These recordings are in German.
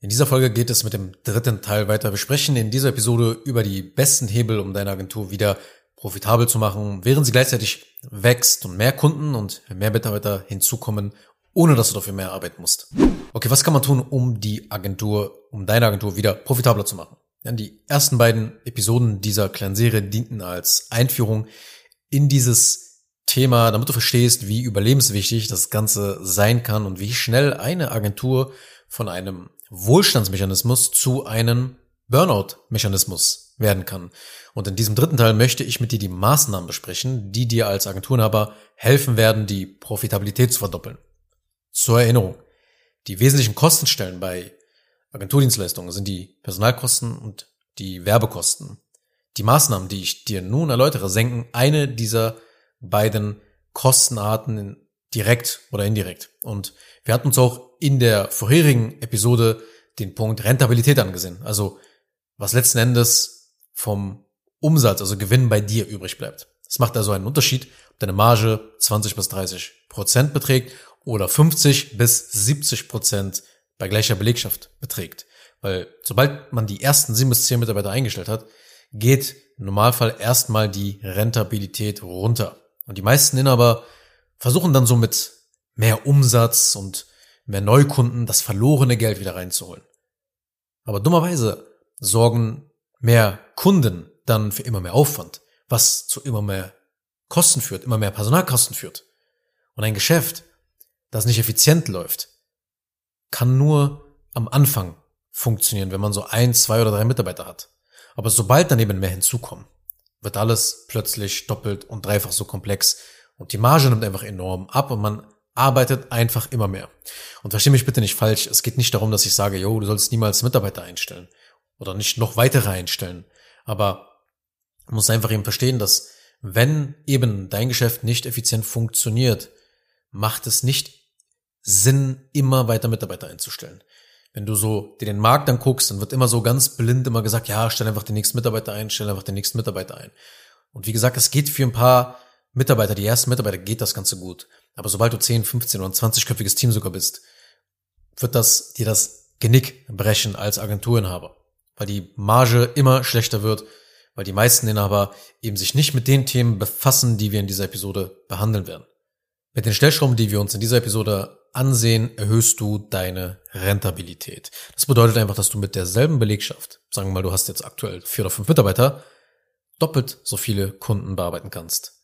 In dieser Folge geht es mit dem dritten Teil weiter. Wir sprechen in dieser Episode über die besten Hebel, um deine Agentur wieder profitabel zu machen, während sie gleichzeitig wächst und mehr Kunden und mehr Mitarbeiter hinzukommen, ohne dass du dafür mehr arbeiten musst. Okay, was kann man tun, um die Agentur, um deine Agentur wieder profitabler zu machen? Ja, die ersten beiden Episoden dieser kleinen Serie dienten als Einführung in dieses Thema, damit du verstehst, wie überlebenswichtig das Ganze sein kann und wie schnell eine Agentur von einem Wohlstandsmechanismus zu einem Burnout-Mechanismus werden kann. Und in diesem dritten Teil möchte ich mit dir die Maßnahmen besprechen, die dir als Agenturenhaber helfen werden, die Profitabilität zu verdoppeln. Zur Erinnerung. Die wesentlichen Kostenstellen bei Agenturdienstleistungen sind die Personalkosten und die Werbekosten. Die Maßnahmen, die ich dir nun erläutere, senken eine dieser beiden Kostenarten direkt oder indirekt. Und wir hatten uns auch in der vorherigen Episode den Punkt Rentabilität angesehen. Also was letzten Endes vom Umsatz, also Gewinn bei dir übrig bleibt. Es macht also einen Unterschied, ob deine Marge 20 bis 30 Prozent beträgt oder 50 bis 70 Prozent bei gleicher Belegschaft beträgt. Weil sobald man die ersten sieben bis zehn Mitarbeiter eingestellt hat, geht im Normalfall erstmal die Rentabilität runter. Und die meisten Inhaber versuchen dann so mit mehr Umsatz und mehr Neukunden das verlorene Geld wieder reinzuholen. Aber dummerweise sorgen mehr Kunden dann für immer mehr Aufwand, was zu immer mehr Kosten führt, immer mehr Personalkosten führt. Und ein Geschäft, das nicht effizient läuft, kann nur am Anfang funktionieren, wenn man so ein, zwei oder drei Mitarbeiter hat. Aber sobald daneben mehr hinzukommen, wird alles plötzlich doppelt und dreifach so komplex und die Marge nimmt einfach enorm ab und man arbeitet einfach immer mehr. Und verstehe mich bitte nicht falsch, es geht nicht darum, dass ich sage, yo, du sollst niemals Mitarbeiter einstellen oder nicht noch weitere einstellen. Aber man muss einfach eben verstehen, dass wenn eben dein Geschäft nicht effizient funktioniert, macht es nicht Sinn, immer weiter Mitarbeiter einzustellen. Wenn du so dir den Markt anguckst, dann wird immer so ganz blind immer gesagt, ja, stell einfach den nächsten Mitarbeiter ein, stell einfach den nächsten Mitarbeiter ein. Und wie gesagt, es geht für ein paar Mitarbeiter, die ersten Mitarbeiter, geht das Ganze gut. Aber sobald du 10, 15 oder 20-köpfiges Team sogar bist, wird das dir das Genick brechen als Agenturinhaber. Weil die Marge immer schlechter wird, weil die meisten Inhaber eben sich nicht mit den Themen befassen, die wir in dieser Episode behandeln werden. Mit den Stellschrauben, die wir uns in dieser Episode ansehen, erhöhst du deine Rentabilität. Das bedeutet einfach, dass du mit derselben Belegschaft, sagen wir mal, du hast jetzt aktuell vier oder fünf Mitarbeiter, doppelt so viele Kunden bearbeiten kannst.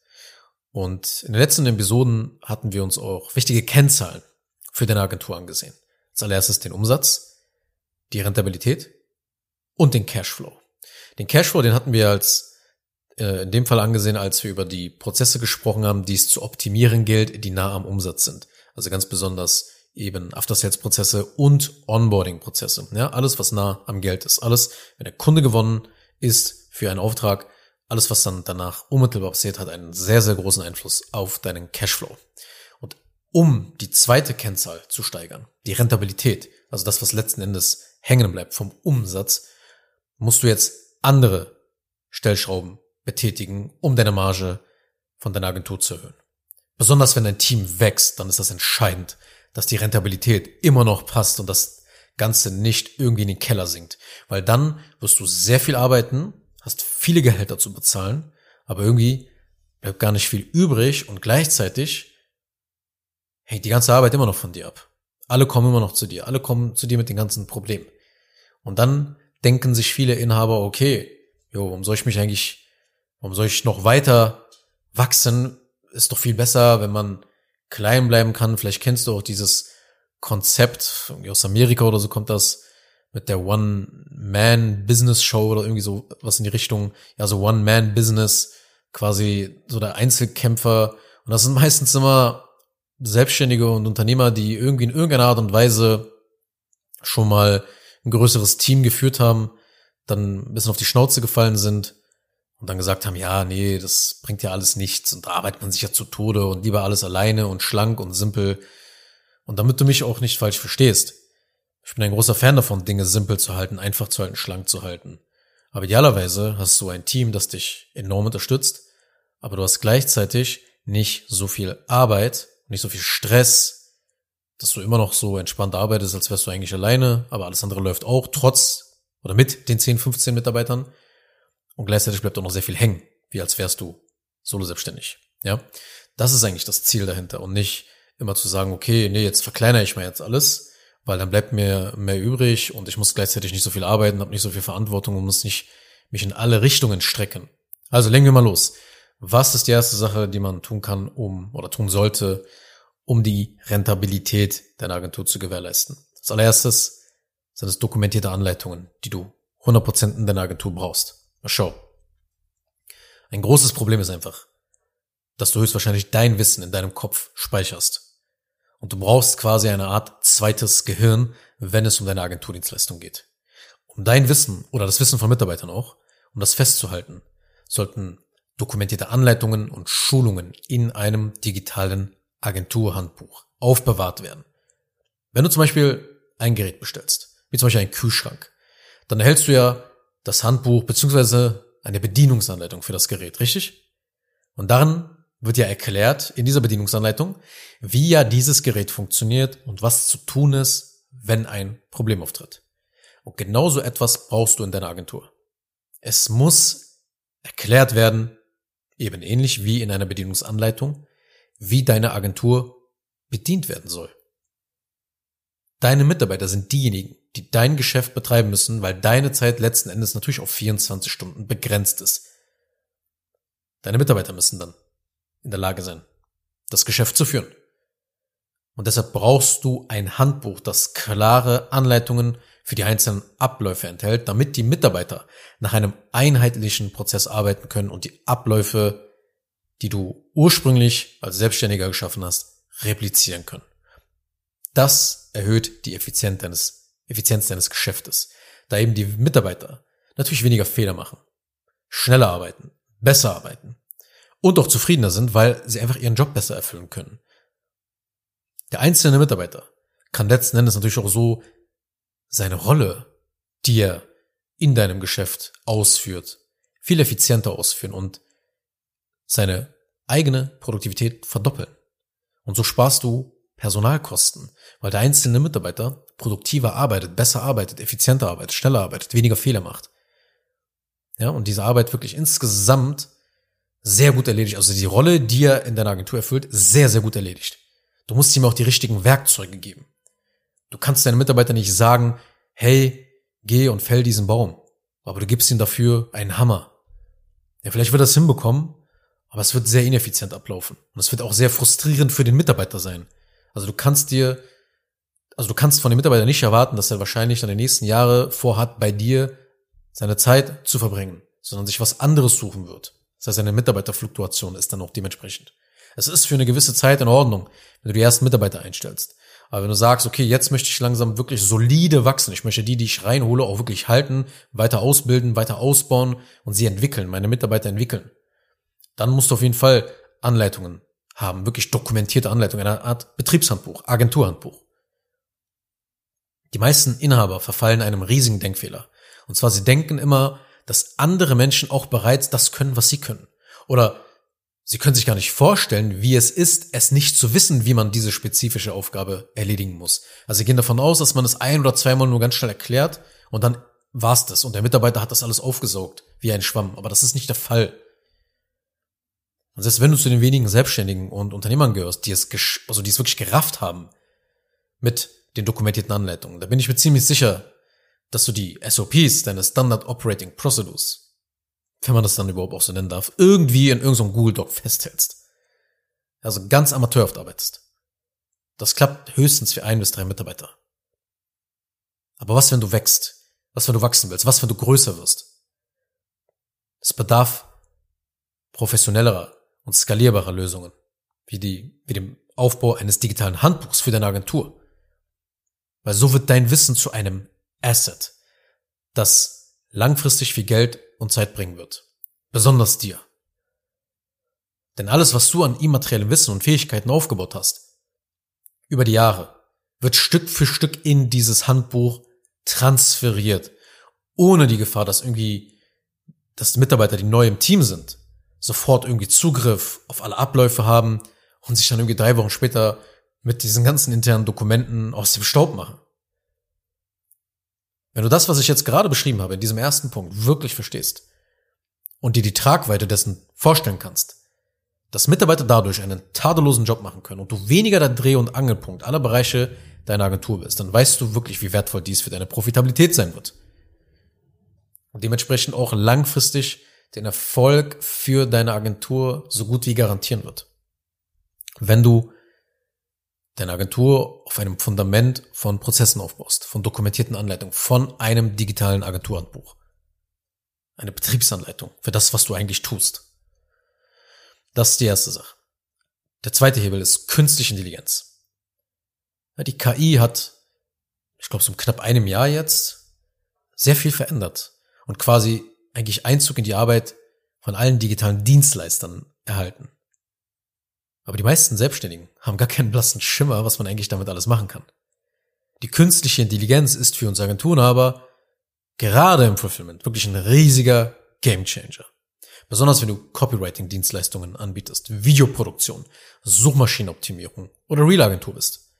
Und in den letzten Episoden hatten wir uns auch wichtige Kennzahlen für deine Agentur angesehen. Als allererstes den Umsatz, die Rentabilität und den Cashflow. Den Cashflow, den hatten wir als äh, in dem Fall angesehen, als wir über die Prozesse gesprochen haben, die es zu optimieren gilt, die nah am Umsatz sind. Also ganz besonders eben After-Sales-Prozesse und Onboarding-Prozesse. Ja, alles, was nah am Geld ist. Alles, wenn der Kunde gewonnen ist für einen Auftrag, alles, was dann danach unmittelbar passiert, hat einen sehr, sehr großen Einfluss auf deinen Cashflow. Und um die zweite Kennzahl zu steigern, die Rentabilität, also das, was letzten Endes hängen bleibt vom Umsatz, musst du jetzt andere Stellschrauben betätigen, um deine Marge von deiner Agentur zu erhöhen. Besonders wenn dein Team wächst, dann ist das entscheidend, dass die Rentabilität immer noch passt und das Ganze nicht irgendwie in den Keller sinkt. Weil dann wirst du sehr viel arbeiten, hast viele Gehälter zu bezahlen, aber irgendwie bleibt gar nicht viel übrig und gleichzeitig hängt die ganze Arbeit immer noch von dir ab. Alle kommen immer noch zu dir, alle kommen zu dir mit den ganzen Problemen. Und dann denken sich viele Inhaber, okay, jo, warum soll ich mich eigentlich, warum soll ich noch weiter wachsen? Ist doch viel besser, wenn man klein bleiben kann. Vielleicht kennst du auch dieses Konzept, aus Amerika oder so kommt das, mit der One-Man-Business-Show oder irgendwie so was in die Richtung, ja, so One-Man-Business, quasi so der Einzelkämpfer. Und das sind meistens immer Selbstständige und Unternehmer, die irgendwie in irgendeiner Art und Weise schon mal ein größeres Team geführt haben, dann ein bisschen auf die Schnauze gefallen sind und dann gesagt haben, ja, nee, das bringt ja alles nichts und da arbeitet man sich ja zu Tode und lieber alles alleine und schlank und simpel. Und damit du mich auch nicht falsch verstehst, ich bin ein großer Fan davon, Dinge simpel zu halten, einfach zu halten, schlank zu halten. Aber idealerweise hast du ein Team, das dich enorm unterstützt, aber du hast gleichzeitig nicht so viel Arbeit, nicht so viel Stress dass du immer noch so entspannt arbeitest, als wärst du eigentlich alleine, aber alles andere läuft auch, trotz oder mit den 10, 15 Mitarbeitern. Und gleichzeitig bleibt auch noch sehr viel hängen, wie als wärst du solo selbstständig. Ja, das ist eigentlich das Ziel dahinter und nicht immer zu sagen, okay, nee, jetzt verkleinere ich mal jetzt alles, weil dann bleibt mir mehr übrig und ich muss gleichzeitig nicht so viel arbeiten, habe nicht so viel Verantwortung und muss nicht mich in alle Richtungen strecken. Also legen wir mal los. Was ist die erste Sache, die man tun kann, um oder tun sollte, um die Rentabilität deiner Agentur zu gewährleisten? Als allererstes sind es dokumentierte Anleitungen, die du 100% in deiner Agentur brauchst. Mal schau. Ein großes Problem ist einfach, dass du höchstwahrscheinlich dein Wissen in deinem Kopf speicherst. Und du brauchst quasi eine Art zweites Gehirn, wenn es um deine Agenturdienstleistung geht. Um dein Wissen oder das Wissen von Mitarbeitern auch, um das festzuhalten, sollten dokumentierte Anleitungen und Schulungen in einem digitalen Agenturhandbuch aufbewahrt werden. Wenn du zum Beispiel ein Gerät bestellst, wie zum Beispiel einen Kühlschrank, dann erhältst du ja das Handbuch beziehungsweise eine Bedienungsanleitung für das Gerät, richtig? Und darin wird ja erklärt in dieser Bedienungsanleitung, wie ja dieses Gerät funktioniert und was zu tun ist, wenn ein Problem auftritt. Und genauso etwas brauchst du in deiner Agentur. Es muss erklärt werden, eben ähnlich wie in einer Bedienungsanleitung, wie deine Agentur bedient werden soll. Deine Mitarbeiter sind diejenigen, die dein Geschäft betreiben müssen, weil deine Zeit letzten Endes natürlich auf 24 Stunden begrenzt ist. Deine Mitarbeiter müssen dann in der Lage sein, das Geschäft zu führen. Und deshalb brauchst du ein Handbuch, das klare Anleitungen für die einzelnen Abläufe enthält, damit die Mitarbeiter nach einem einheitlichen Prozess arbeiten können und die Abläufe, die du ursprünglich als Selbstständiger geschaffen hast, replizieren können. Das erhöht die Effizienz deines, Effizienz deines Geschäftes, da eben die Mitarbeiter natürlich weniger Fehler machen, schneller arbeiten, besser arbeiten und auch zufriedener sind, weil sie einfach ihren Job besser erfüllen können. Der einzelne Mitarbeiter kann letzten Endes natürlich auch so seine Rolle, die er in deinem Geschäft ausführt, viel effizienter ausführen und seine eigene Produktivität verdoppeln. Und so sparst du Personalkosten, weil der einzelne Mitarbeiter produktiver arbeitet, besser arbeitet, effizienter arbeitet, schneller arbeitet, weniger Fehler macht. Ja, und diese Arbeit wirklich insgesamt sehr gut erledigt. Also die Rolle, die er in deiner Agentur erfüllt, sehr, sehr gut erledigt. Du musst ihm auch die richtigen Werkzeuge geben. Du kannst deinen Mitarbeiter nicht sagen, hey, geh und fäll diesen Baum. Aber du gibst ihm dafür einen Hammer. Ja, vielleicht wird er das hinbekommen, aber es wird sehr ineffizient ablaufen. Und es wird auch sehr frustrierend für den Mitarbeiter sein. Also du kannst dir, also du kannst von dem Mitarbeiter nicht erwarten, dass er wahrscheinlich dann die nächsten Jahre vorhat, bei dir seine Zeit zu verbringen, sondern sich was anderes suchen wird. Das heißt, eine Mitarbeiterfluktuation ist dann auch dementsprechend. Es ist für eine gewisse Zeit in Ordnung, wenn du die ersten Mitarbeiter einstellst. Aber wenn du sagst, okay, jetzt möchte ich langsam wirklich solide wachsen, ich möchte die, die ich reinhole, auch wirklich halten, weiter ausbilden, weiter ausbauen und sie entwickeln, meine Mitarbeiter entwickeln, dann musst du auf jeden Fall Anleitungen haben, wirklich dokumentierte Anleitungen, eine Art Betriebshandbuch, Agenturhandbuch. Die meisten Inhaber verfallen einem riesigen Denkfehler. Und zwar, sie denken immer, dass andere Menschen auch bereits das können, was sie können. Oder sie können sich gar nicht vorstellen, wie es ist, es nicht zu wissen, wie man diese spezifische Aufgabe erledigen muss. Also sie gehen davon aus, dass man es ein oder zweimal nur ganz schnell erklärt und dann war's das. Und der Mitarbeiter hat das alles aufgesaugt, wie ein Schwamm. Aber das ist nicht der Fall. Und selbst wenn du zu den wenigen Selbstständigen und Unternehmern gehörst, die es, also die es wirklich gerafft haben mit den dokumentierten Anleitungen, da bin ich mir ziemlich sicher, dass du die SOPs, deine Standard Operating Procedures, wenn man das dann überhaupt auch so nennen darf, irgendwie in irgendeinem Google Doc festhältst. Also ganz amateurhaft arbeitest. Das klappt höchstens für ein bis drei Mitarbeiter. Aber was, wenn du wächst? Was, wenn du wachsen willst? Was, wenn du größer wirst? Es bedarf professionellerer und skalierbarer Lösungen, wie, die, wie dem Aufbau eines digitalen Handbuchs für deine Agentur. Weil so wird dein Wissen zu einem Asset, das langfristig viel Geld und Zeit bringen wird. Besonders dir. Denn alles, was du an immateriellem Wissen und Fähigkeiten aufgebaut hast, über die Jahre, wird Stück für Stück in dieses Handbuch transferiert, ohne die Gefahr, dass irgendwie, dass Mitarbeiter, die neu im Team sind, sofort irgendwie Zugriff auf alle Abläufe haben und sich dann irgendwie drei Wochen später mit diesen ganzen internen Dokumenten aus dem Staub machen. Wenn du das, was ich jetzt gerade beschrieben habe, in diesem ersten Punkt wirklich verstehst und dir die Tragweite dessen vorstellen kannst, dass Mitarbeiter dadurch einen tadellosen Job machen können und du weniger der Dreh- und Angelpunkt aller Bereiche deiner Agentur bist, dann weißt du wirklich, wie wertvoll dies für deine Profitabilität sein wird. Und dementsprechend auch langfristig den Erfolg für deine Agentur so gut wie garantieren wird. Wenn du deine Agentur auf einem Fundament von Prozessen aufbaust, von dokumentierten Anleitungen, von einem digitalen Agenturhandbuch. Eine Betriebsanleitung für das, was du eigentlich tust. Das ist die erste Sache. Der zweite Hebel ist künstliche Intelligenz. Die KI hat, ich glaube, so um knapp einem Jahr jetzt sehr viel verändert und quasi eigentlich Einzug in die Arbeit von allen digitalen Dienstleistern erhalten. Aber die meisten Selbstständigen haben gar keinen blassen Schimmer, was man eigentlich damit alles machen kann. Die künstliche Intelligenz ist für uns Agenturen aber gerade im Fulfillment wirklich ein riesiger Gamechanger. Besonders wenn du Copywriting-Dienstleistungen anbietest, Videoproduktion, Suchmaschinenoptimierung oder Real-Agentur bist.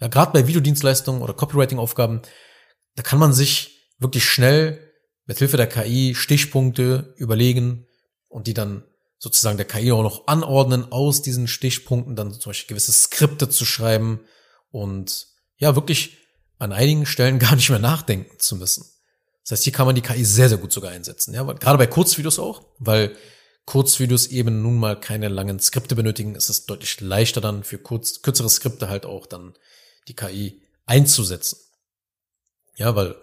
Ja, gerade bei Videodienstleistungen oder Copywriting-Aufgaben, da kann man sich wirklich schnell mit Hilfe der KI Stichpunkte überlegen und die dann sozusagen der KI auch noch anordnen, aus diesen Stichpunkten dann zum Beispiel gewisse Skripte zu schreiben und ja, wirklich an einigen Stellen gar nicht mehr nachdenken zu müssen. Das heißt, hier kann man die KI sehr, sehr gut sogar einsetzen. Ja, gerade bei Kurzvideos auch, weil Kurzvideos eben nun mal keine langen Skripte benötigen, ist es deutlich leichter dann für kurz, kürzere Skripte halt auch dann die KI einzusetzen. Ja, weil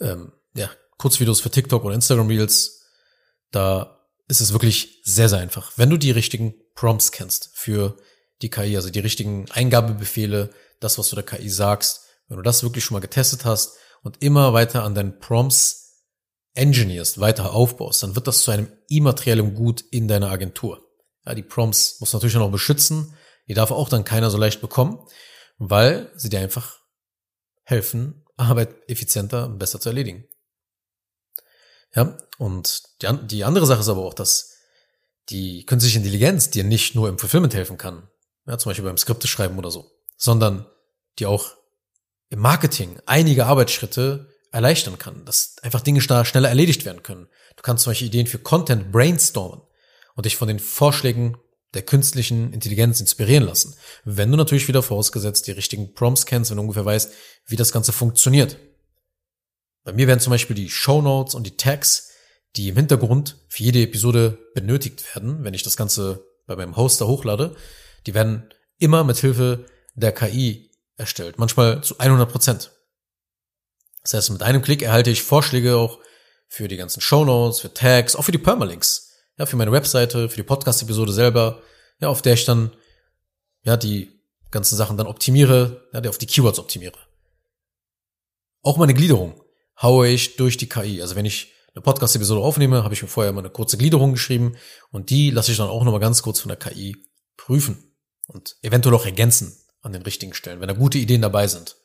ähm, ja, Kurzvideos für TikTok oder Instagram Reels, da ist es wirklich sehr, sehr einfach. Wenn du die richtigen Prompts kennst für die KI, also die richtigen Eingabebefehle, das, was du der KI sagst, wenn du das wirklich schon mal getestet hast und immer weiter an deinen Prompts engineerst, weiter aufbaust, dann wird das zu einem immateriellen Gut in deiner Agentur. Ja, die Prompts musst du natürlich noch beschützen. Die darf auch dann keiner so leicht bekommen, weil sie dir einfach helfen, Arbeit effizienter und besser zu erledigen. Ja, und die, die andere Sache ist aber auch, dass die künstliche Intelligenz dir nicht nur im Fulfillment helfen kann, ja, zum Beispiel beim Skripte schreiben oder so, sondern die auch im Marketing einige Arbeitsschritte erleichtern kann, dass einfach Dinge schneller erledigt werden können. Du kannst zum Beispiel Ideen für Content brainstormen und dich von den Vorschlägen der künstlichen Intelligenz inspirieren lassen. Wenn du natürlich wieder vorausgesetzt die richtigen Prompts kennst, wenn du ungefähr weißt, wie das Ganze funktioniert. Bei mir werden zum Beispiel die Show Notes und die Tags, die im Hintergrund für jede Episode benötigt werden, wenn ich das Ganze bei meinem Hoster hochlade, die werden immer mit Hilfe der KI erstellt, manchmal zu 100 Prozent. Das heißt, mit einem Klick erhalte ich Vorschläge auch für die ganzen Show Notes, für Tags, auch für die Permalinks, ja, für meine Webseite, für die Podcast-Episode selber, ja, auf der ich dann, ja, die ganzen Sachen dann optimiere, ja, auf die Keywords optimiere. Auch meine Gliederung haue ich durch die KI. Also wenn ich eine Podcast-Episode aufnehme, habe ich mir vorher mal eine kurze Gliederung geschrieben und die lasse ich dann auch nochmal ganz kurz von der KI prüfen und eventuell auch ergänzen an den richtigen Stellen, wenn da gute Ideen dabei sind.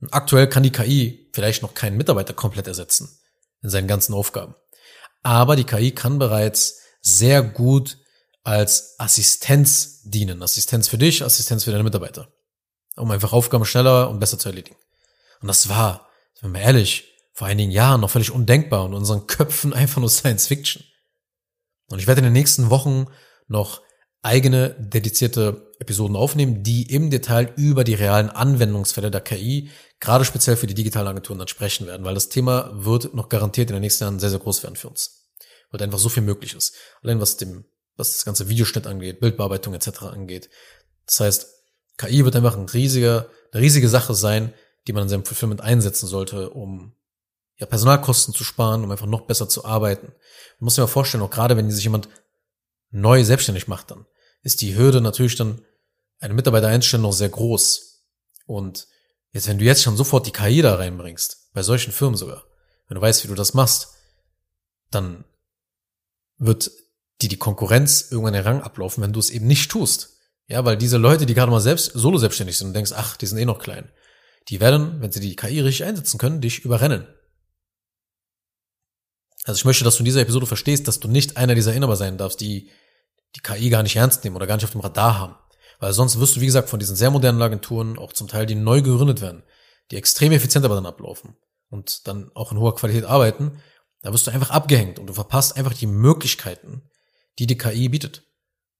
Und aktuell kann die KI vielleicht noch keinen Mitarbeiter komplett ersetzen in seinen ganzen Aufgaben. Aber die KI kann bereits sehr gut als Assistenz dienen. Assistenz für dich, Assistenz für deine Mitarbeiter. Um einfach Aufgaben schneller und besser zu erledigen. Und das war sind wir ehrlich, vor einigen Jahren noch völlig undenkbar und unseren Köpfen einfach nur Science Fiction. Und ich werde in den nächsten Wochen noch eigene dedizierte Episoden aufnehmen, die im Detail über die realen Anwendungsfälle der KI, gerade speziell für die digitalen Agenturen, dann sprechen werden, weil das Thema wird noch garantiert in den nächsten Jahren sehr, sehr groß werden für uns. Weil einfach so viel möglich ist. Allein was dem, was das ganze Videoschnitt angeht, Bildbearbeitung etc. angeht. Das heißt, KI wird einfach ein riesiger, eine riesige Sache sein, die man in seinem Fulfillment einsetzen sollte, um ja, Personalkosten zu sparen, um einfach noch besser zu arbeiten. Man muss sich mal vorstellen, auch gerade wenn sich jemand neu selbstständig macht, dann ist die Hürde natürlich dann, einen Mitarbeiter einstellen, noch sehr groß. Und jetzt, wenn du jetzt schon sofort die KI da reinbringst, bei solchen Firmen sogar, wenn du weißt, wie du das machst, dann wird die die Konkurrenz irgendwann den Rang ablaufen, wenn du es eben nicht tust. Ja, weil diese Leute, die gerade mal selbst solo selbstständig sind und denkst, ach, die sind eh noch klein, die werden, wenn sie die KI richtig einsetzen können, dich überrennen. Also ich möchte, dass du in dieser Episode verstehst, dass du nicht einer dieser Inhaber sein darfst, die die KI gar nicht ernst nehmen oder gar nicht auf dem Radar haben. Weil sonst wirst du, wie gesagt, von diesen sehr modernen Agenturen, auch zum Teil, die neu gegründet werden, die extrem effizient aber dann ablaufen und dann auch in hoher Qualität arbeiten, da wirst du einfach abgehängt und du verpasst einfach die Möglichkeiten, die die KI bietet,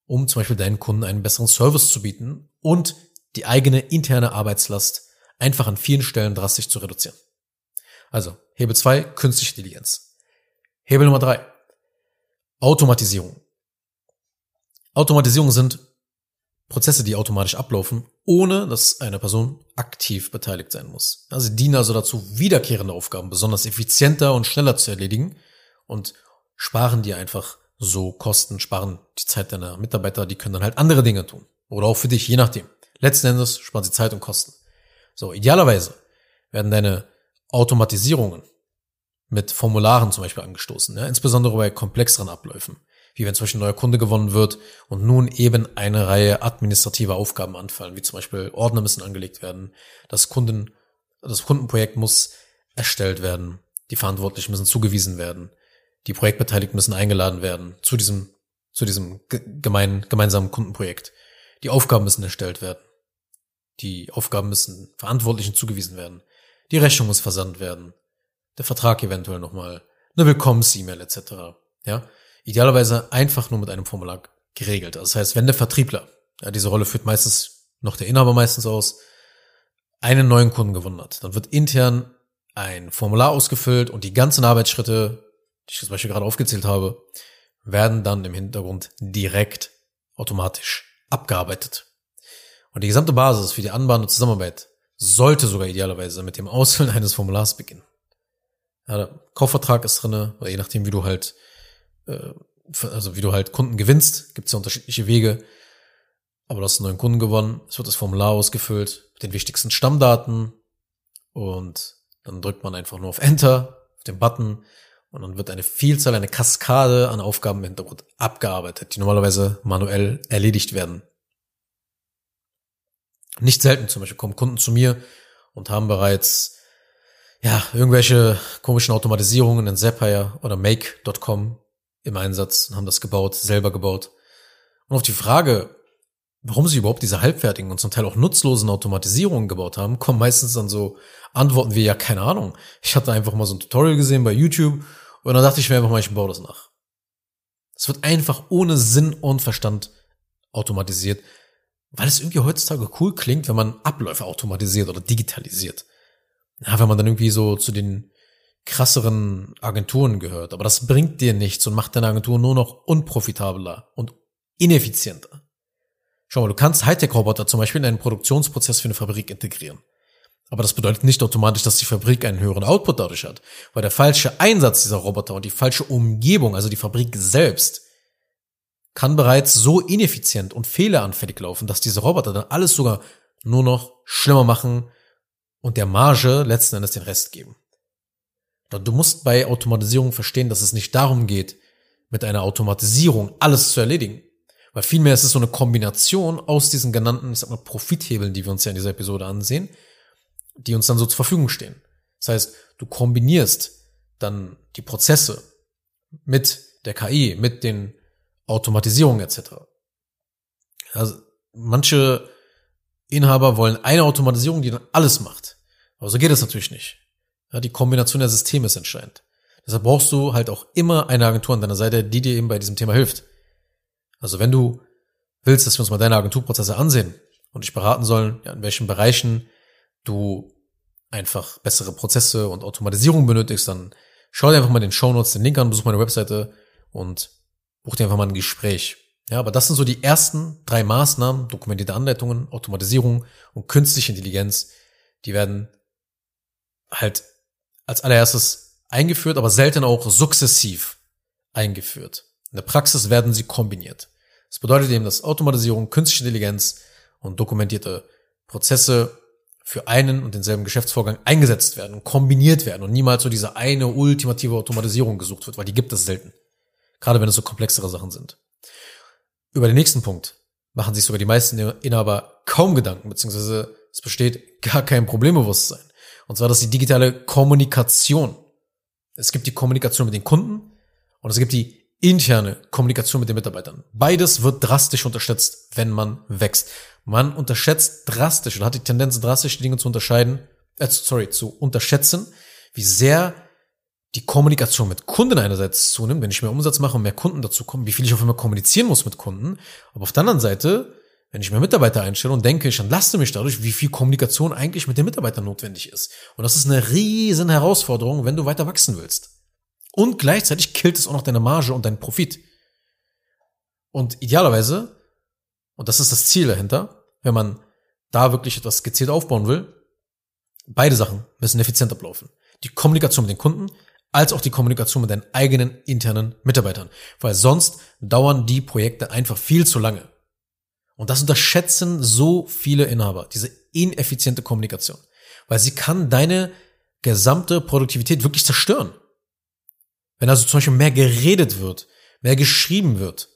um zum Beispiel deinen Kunden einen besseren Service zu bieten und die eigene interne Arbeitslast einfach an vielen Stellen drastisch zu reduzieren. Also, Hebel 2, künstliche Intelligenz. Hebel Nummer 3, Automatisierung. Automatisierung sind Prozesse, die automatisch ablaufen, ohne dass eine Person aktiv beteiligt sein muss. Also sie dienen also dazu, wiederkehrende Aufgaben besonders effizienter und schneller zu erledigen und sparen dir einfach so Kosten, sparen die Zeit deiner Mitarbeiter, die können dann halt andere Dinge tun. Oder auch für dich, je nachdem. Letzten Endes sparen sie Zeit und Kosten. So, idealerweise werden deine Automatisierungen mit Formularen zum Beispiel angestoßen, ja, insbesondere bei komplexeren Abläufen wie wenn zum Beispiel ein neuer Kunde gewonnen wird und nun eben eine Reihe administrativer Aufgaben anfallen, wie zum Beispiel Ordner müssen angelegt werden, das Kunden, das Kundenprojekt muss erstellt werden, die Verantwortlichen müssen zugewiesen werden, die Projektbeteiligten müssen eingeladen werden zu diesem, zu diesem gemein, gemeinsamen Kundenprojekt. Die Aufgaben müssen erstellt werden. Die Aufgaben müssen Verantwortlichen zugewiesen werden. Die Rechnung muss versandt werden. Der Vertrag eventuell nochmal. Eine Willkommens-E-Mail etc. Ja, idealerweise einfach nur mit einem Formular geregelt. Also das heißt, wenn der Vertriebler, ja, diese Rolle führt meistens noch der Inhaber meistens aus, einen neuen Kunden gewonnen hat, dann wird intern ein Formular ausgefüllt und die ganzen Arbeitsschritte, die ich zum Beispiel gerade aufgezählt habe, werden dann im Hintergrund direkt automatisch abgearbeitet. Und die gesamte Basis für die Anbahn und Zusammenarbeit sollte sogar idealerweise mit dem Ausfüllen eines Formulars beginnen. Ja, der Kaufvertrag ist drinne, oder je nachdem, wie du halt äh, also wie du halt Kunden gewinnst, gibt es ja unterschiedliche Wege. Aber du hast einen neuen Kunden gewonnen, es wird das Formular ausgefüllt mit den wichtigsten Stammdaten und dann drückt man einfach nur auf Enter, auf den Button und dann wird eine Vielzahl, eine Kaskade an Aufgaben im Hintergrund abgearbeitet, die normalerweise manuell erledigt werden. Nicht selten zum Beispiel kommen Kunden zu mir und haben bereits ja, irgendwelche komischen Automatisierungen in Zapier oder Make.com im Einsatz und haben das gebaut, selber gebaut. Und auf die Frage, warum sie überhaupt diese halbfertigen und zum Teil auch nutzlosen Automatisierungen gebaut haben, kommen meistens dann so Antworten wie, ja, keine Ahnung. Ich hatte einfach mal so ein Tutorial gesehen bei YouTube und dann dachte ich mir einfach mal, ich baue das nach. Es wird einfach ohne Sinn und Verstand automatisiert, weil es irgendwie heutzutage cool klingt, wenn man Abläufe automatisiert oder digitalisiert. Ja, wenn man dann irgendwie so zu den krasseren Agenturen gehört. Aber das bringt dir nichts und macht deine Agentur nur noch unprofitabler und ineffizienter. Schau mal, du kannst Hightech-Roboter zum Beispiel in einen Produktionsprozess für eine Fabrik integrieren. Aber das bedeutet nicht automatisch, dass die Fabrik einen höheren Output dadurch hat, weil der falsche Einsatz dieser Roboter und die falsche Umgebung, also die Fabrik selbst, kann bereits so ineffizient und fehleranfällig laufen, dass diese Roboter dann alles sogar nur noch schlimmer machen und der Marge letzten Endes den Rest geben. Du musst bei Automatisierung verstehen, dass es nicht darum geht, mit einer Automatisierung alles zu erledigen. Weil vielmehr ist es so eine Kombination aus diesen genannten, ich sag mal, Profithebeln, die wir uns ja in dieser Episode ansehen, die uns dann so zur Verfügung stehen. Das heißt, du kombinierst dann die Prozesse mit der KI, mit den Automatisierungen etc. Also manche Inhaber wollen eine Automatisierung, die dann alles macht. Aber so geht es natürlich nicht. Ja, die Kombination der Systeme ist entscheidend. Deshalb brauchst du halt auch immer eine Agentur an deiner Seite, die dir eben bei diesem Thema hilft. Also wenn du willst, dass wir uns mal deine Agenturprozesse ansehen und dich beraten sollen, ja, in welchen Bereichen du einfach bessere Prozesse und Automatisierung benötigst, dann schau dir einfach mal den Show Notes, den Link an, besuch meine Webseite und buch dir einfach mal ein Gespräch. Ja, aber das sind so die ersten drei Maßnahmen, dokumentierte Anleitungen, Automatisierung und künstliche Intelligenz, die werden halt als allererstes eingeführt, aber selten auch sukzessiv eingeführt. In der Praxis werden sie kombiniert. Das bedeutet eben, dass Automatisierung, künstliche Intelligenz und dokumentierte Prozesse für einen und denselben Geschäftsvorgang eingesetzt werden und kombiniert werden und niemals so diese eine ultimative Automatisierung gesucht wird, weil die gibt es selten. Gerade wenn es so komplexere Sachen sind. Über den nächsten Punkt machen sich sogar die meisten Inhaber kaum Gedanken, beziehungsweise es besteht gar kein Problembewusstsein. Und zwar das ist die digitale Kommunikation. Es gibt die Kommunikation mit den Kunden und es gibt die interne Kommunikation mit den Mitarbeitern. Beides wird drastisch unterschätzt, wenn man wächst. Man unterschätzt drastisch oder hat die Tendenz, drastisch die Dinge zu unterscheiden, äh, sorry, zu unterschätzen, wie sehr die Kommunikation mit Kunden einerseits zunimmt, wenn ich mehr Umsatz mache und mehr Kunden dazu kommen, wie viel ich auf einmal kommunizieren muss mit Kunden. Aber auf der anderen Seite, wenn ich mehr Mitarbeiter einstelle und denke, ich entlaste mich dadurch, wie viel Kommunikation eigentlich mit den Mitarbeitern notwendig ist. Und das ist eine riesen Herausforderung, wenn du weiter wachsen willst. Und gleichzeitig killt es auch noch deine Marge und deinen Profit. Und idealerweise, und das ist das Ziel dahinter, wenn man da wirklich etwas gezielt aufbauen will, beide Sachen müssen effizient ablaufen. Die Kommunikation mit den Kunden als auch die Kommunikation mit deinen eigenen internen Mitarbeitern. Weil sonst dauern die Projekte einfach viel zu lange. Und das unterschätzen so viele Inhaber, diese ineffiziente Kommunikation. Weil sie kann deine gesamte Produktivität wirklich zerstören. Wenn also zum Beispiel mehr geredet wird, mehr geschrieben wird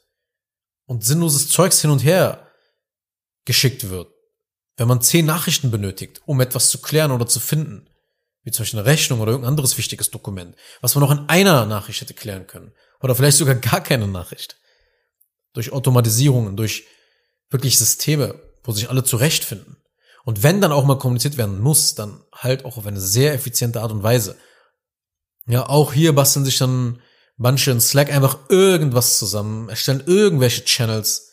und sinnloses Zeugs hin und her geschickt wird, wenn man zehn Nachrichten benötigt, um etwas zu klären oder zu finden, wie zum Beispiel eine Rechnung oder irgendein anderes wichtiges Dokument, was man auch in einer Nachricht hätte klären können. Oder vielleicht sogar gar keine Nachricht. Durch Automatisierungen, durch wirklich Systeme, wo sich alle zurechtfinden. Und wenn dann auch mal kommuniziert werden muss, dann halt auch auf eine sehr effiziente Art und Weise. Ja, auch hier basteln sich dann manche in Slack einfach irgendwas zusammen, erstellen irgendwelche Channels.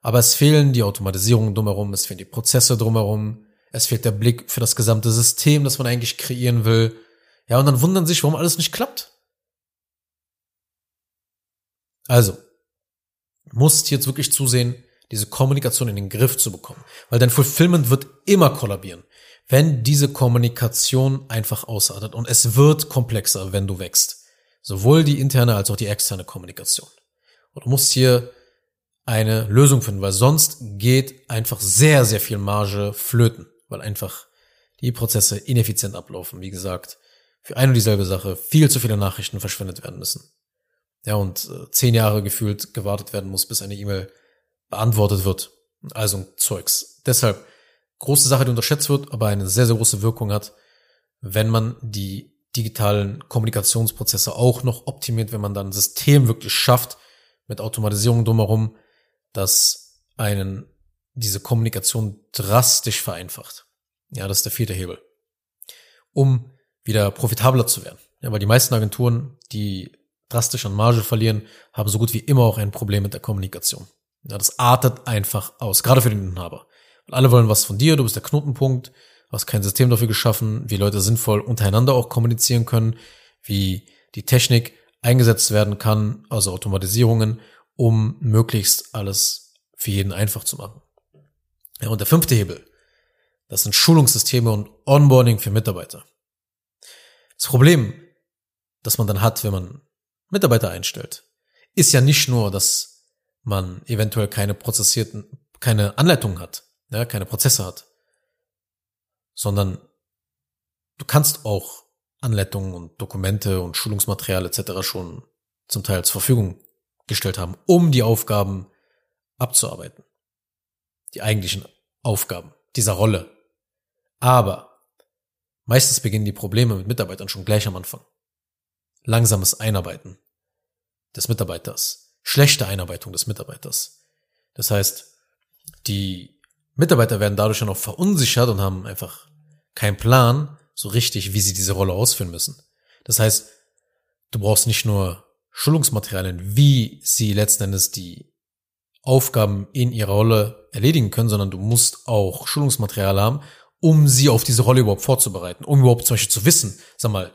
Aber es fehlen die Automatisierungen drumherum, es fehlen die Prozesse drumherum, es fehlt der Blick für das gesamte System, das man eigentlich kreieren will. Ja, und dann wundern sich, warum alles nicht klappt. Also, musst jetzt wirklich zusehen, diese Kommunikation in den Griff zu bekommen. Weil dein Fulfillment wird immer kollabieren, wenn diese Kommunikation einfach ausartet. Und es wird komplexer, wenn du wächst. Sowohl die interne als auch die externe Kommunikation. Und du musst hier eine Lösung finden, weil sonst geht einfach sehr, sehr viel Marge flöten weil einfach die Prozesse ineffizient ablaufen. Wie gesagt, für eine und dieselbe Sache viel zu viele Nachrichten verschwendet werden müssen. Ja, und äh, zehn Jahre gefühlt gewartet werden muss, bis eine E-Mail beantwortet wird. Also Zeugs. Deshalb große Sache, die unterschätzt wird, aber eine sehr, sehr große Wirkung hat, wenn man die digitalen Kommunikationsprozesse auch noch optimiert, wenn man dann ein System wirklich schafft mit Automatisierung drumherum, das einen diese Kommunikation drastisch vereinfacht. Ja, das ist der vierte Hebel. Um wieder profitabler zu werden. Ja, weil die meisten Agenturen, die drastisch an Marge verlieren, haben so gut wie immer auch ein Problem mit der Kommunikation. Ja, das artet einfach aus, gerade für den Inhaber. Weil alle wollen was von dir, du bist der Knotenpunkt, hast kein System dafür geschaffen, wie Leute sinnvoll untereinander auch kommunizieren können, wie die Technik eingesetzt werden kann, also Automatisierungen, um möglichst alles für jeden einfach zu machen. Ja, und der fünfte Hebel, das sind Schulungssysteme und Onboarding für Mitarbeiter. Das Problem, das man dann hat, wenn man Mitarbeiter einstellt, ist ja nicht nur, dass man eventuell keine prozessierten, keine Anleitungen hat, ja, keine Prozesse hat, sondern du kannst auch Anleitungen und Dokumente und Schulungsmaterial etc. schon zum Teil zur Verfügung gestellt haben, um die Aufgaben abzuarbeiten die eigentlichen Aufgaben dieser Rolle. Aber meistens beginnen die Probleme mit Mitarbeitern schon gleich am Anfang. Langsames Einarbeiten des Mitarbeiters, schlechte Einarbeitung des Mitarbeiters. Das heißt, die Mitarbeiter werden dadurch dann auch verunsichert und haben einfach keinen Plan so richtig, wie sie diese Rolle ausführen müssen. Das heißt, du brauchst nicht nur Schulungsmaterialien, wie sie letzten Endes die Aufgaben in ihrer Rolle erledigen können, sondern du musst auch Schulungsmaterial haben, um sie auf diese Rolle überhaupt vorzubereiten, um überhaupt zum Beispiel zu wissen, sag mal,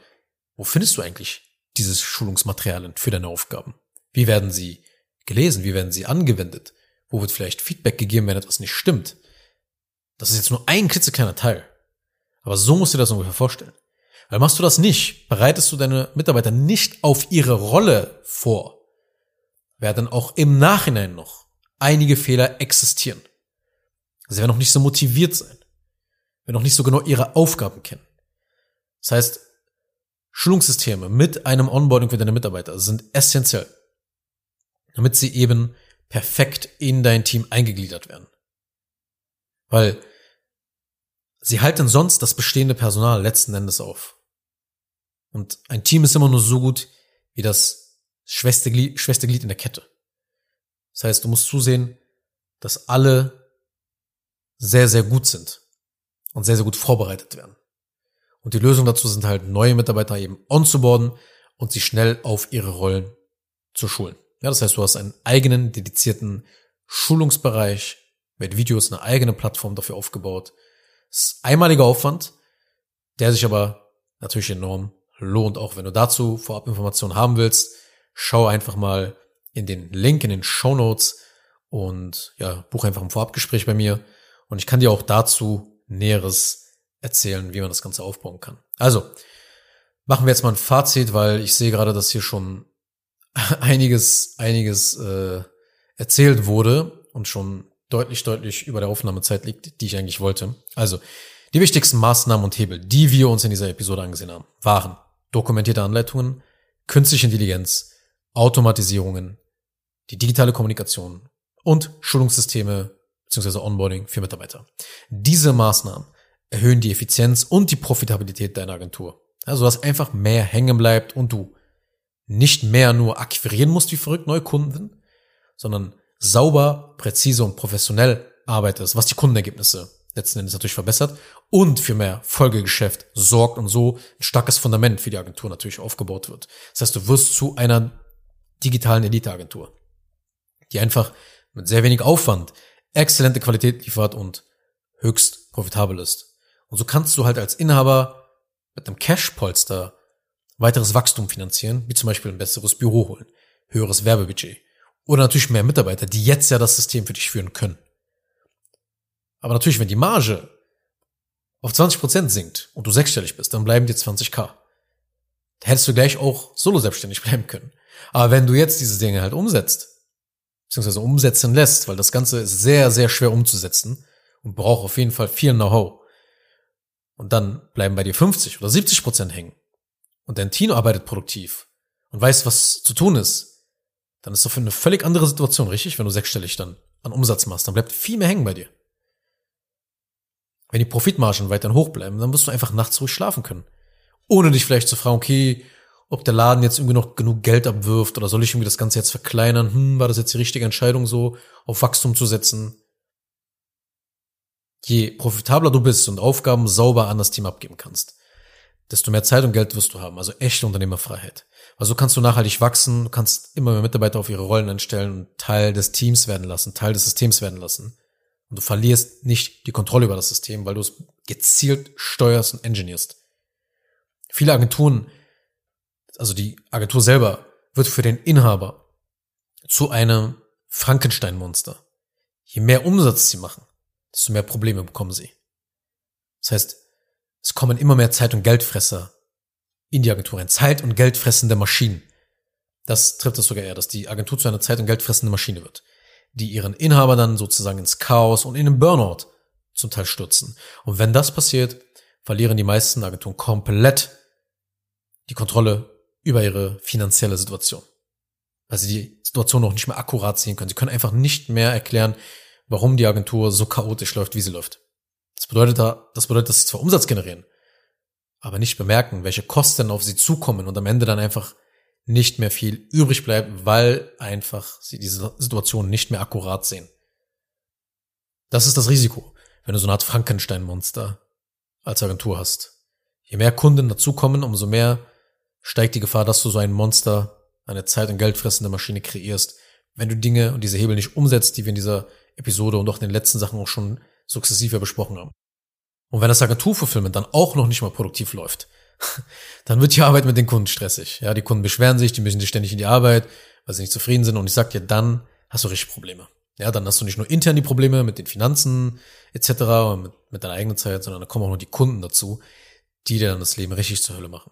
wo findest du eigentlich dieses Schulungsmaterialien für deine Aufgaben? Wie werden sie gelesen? Wie werden sie angewendet? Wo wird vielleicht Feedback gegeben, wenn etwas nicht stimmt? Das ist jetzt nur ein klitzekleiner Teil. Aber so musst du dir das ungefähr vorstellen. Weil machst du das nicht, bereitest du deine Mitarbeiter nicht auf ihre Rolle vor, werden auch im Nachhinein noch einige Fehler existieren. Sie werden noch nicht so motiviert sein, werden noch nicht so genau ihre Aufgaben kennen. Das heißt, Schulungssysteme mit einem Onboarding für deine Mitarbeiter sind essentiell, damit sie eben perfekt in dein Team eingegliedert werden. Weil sie halten sonst das bestehende Personal letzten Endes auf. Und ein Team ist immer nur so gut wie das schwächste Glied, schwächste Glied in der Kette. Das heißt, du musst zusehen, dass alle sehr, sehr gut sind und sehr, sehr gut vorbereitet werden. Und die Lösung dazu sind halt neue Mitarbeiter eben onzuboarden und sie schnell auf ihre Rollen zu schulen. Ja, das heißt, du hast einen eigenen, dedizierten Schulungsbereich mit Videos, eine eigene Plattform dafür aufgebaut. Das ist einmaliger Aufwand, der sich aber natürlich enorm lohnt. Auch wenn du dazu vorab Informationen haben willst, schau einfach mal in den Link in den Show Notes und ja, buch einfach ein Vorabgespräch bei mir. Und ich kann dir auch dazu Näheres erzählen, wie man das Ganze aufbauen kann. Also, machen wir jetzt mal ein Fazit, weil ich sehe gerade, dass hier schon einiges, einiges äh, erzählt wurde und schon deutlich, deutlich über der Aufnahmezeit liegt, die ich eigentlich wollte. Also, die wichtigsten Maßnahmen und Hebel, die wir uns in dieser Episode angesehen haben, waren dokumentierte Anleitungen, künstliche Intelligenz, Automatisierungen, die digitale Kommunikation und Schulungssysteme bzw. Onboarding für Mitarbeiter. Diese Maßnahmen erhöhen die Effizienz und die Profitabilität deiner Agentur. Also, dass einfach mehr hängen bleibt und du nicht mehr nur akquirieren musst wie verrückt neue Kunden, sondern sauber, präzise und professionell arbeitest, was die Kundenergebnisse letzten Endes natürlich verbessert und für mehr Folgegeschäft sorgt und so ein starkes Fundament für die Agentur natürlich aufgebaut wird. Das heißt, du wirst zu einer digitalen Eliteagentur, die einfach mit sehr wenig Aufwand exzellente Qualität liefert und höchst profitabel ist. Und so kannst du halt als Inhaber mit einem Cash-Polster weiteres Wachstum finanzieren, wie zum Beispiel ein besseres Büro holen, höheres Werbebudget oder natürlich mehr Mitarbeiter, die jetzt ja das System für dich führen können. Aber natürlich, wenn die Marge auf 20% sinkt und du sechsstellig bist, dann bleiben dir 20k. Da hättest du gleich auch solo selbstständig bleiben können. Aber wenn du jetzt diese Dinge halt umsetzt, beziehungsweise umsetzen lässt, weil das Ganze ist sehr, sehr schwer umzusetzen und braucht auf jeden Fall viel Know-how. Und dann bleiben bei dir 50 oder 70 Prozent hängen. Und dein Team arbeitet produktiv und weiß, was zu tun ist. Dann ist das eine völlig andere Situation, richtig? Wenn du sechsstellig dann an Umsatz machst, dann bleibt viel mehr hängen bei dir. Wenn die Profitmargen weiterhin hoch bleiben, dann wirst du einfach nachts ruhig schlafen können. Ohne dich vielleicht zu fragen, okay, ob der Laden jetzt irgendwie noch genug Geld abwirft oder soll ich irgendwie das Ganze jetzt verkleinern? Hm, war das jetzt die richtige Entscheidung, so auf Wachstum zu setzen? Je profitabler du bist und Aufgaben sauber an das Team abgeben kannst, desto mehr Zeit und Geld wirst du haben. Also echte Unternehmerfreiheit. Also kannst du nachhaltig wachsen, du kannst immer mehr Mitarbeiter auf ihre Rollen einstellen und Teil des Teams werden lassen, Teil des Systems werden lassen. Und du verlierst nicht die Kontrolle über das System, weil du es gezielt steuerst und engineerst. Viele Agenturen, also die Agentur selber, wird für den Inhaber zu einem Frankenstein-Monster. Je mehr Umsatz sie machen, desto mehr Probleme bekommen sie. Das heißt, es kommen immer mehr Zeit- und Geldfresser in die Agentur rein. Zeit- und Geldfressende Maschinen. Das trifft es sogar eher, dass die Agentur zu einer Zeit- und Geldfressende Maschine wird, die ihren Inhaber dann sozusagen ins Chaos und in den Burnout zum Teil stürzen. Und wenn das passiert, verlieren die meisten Agenturen komplett die Kontrolle über ihre finanzielle Situation. Weil sie die Situation noch nicht mehr akkurat sehen können. Sie können einfach nicht mehr erklären, warum die Agentur so chaotisch läuft, wie sie läuft. Das bedeutet, das bedeutet, dass sie zwar Umsatz generieren, aber nicht bemerken, welche Kosten auf sie zukommen und am Ende dann einfach nicht mehr viel übrig bleibt, weil einfach sie diese Situation nicht mehr akkurat sehen. Das ist das Risiko, wenn du so eine Art Frankenstein-Monster als Agentur hast. Je mehr Kunden dazukommen, umso mehr steigt die Gefahr, dass du so ein Monster, eine zeit- und geldfressende Maschine kreierst, wenn du Dinge und diese Hebel nicht umsetzt, die wir in dieser Episode und auch in den letzten Sachen auch schon sukzessive besprochen haben. Und wenn das Agenturfulfillment dann auch noch nicht mal produktiv läuft, dann wird die Arbeit mit den Kunden stressig. Ja, die Kunden beschweren sich, die müssen sich ständig in die Arbeit, weil sie nicht zufrieden sind. Und ich sag dir, dann hast du richtig Probleme. Ja, dann hast du nicht nur intern die Probleme mit den Finanzen etc. und mit, mit deiner eigenen Zeit, sondern da kommen auch noch die Kunden dazu, die dir dann das Leben richtig zur Hölle machen.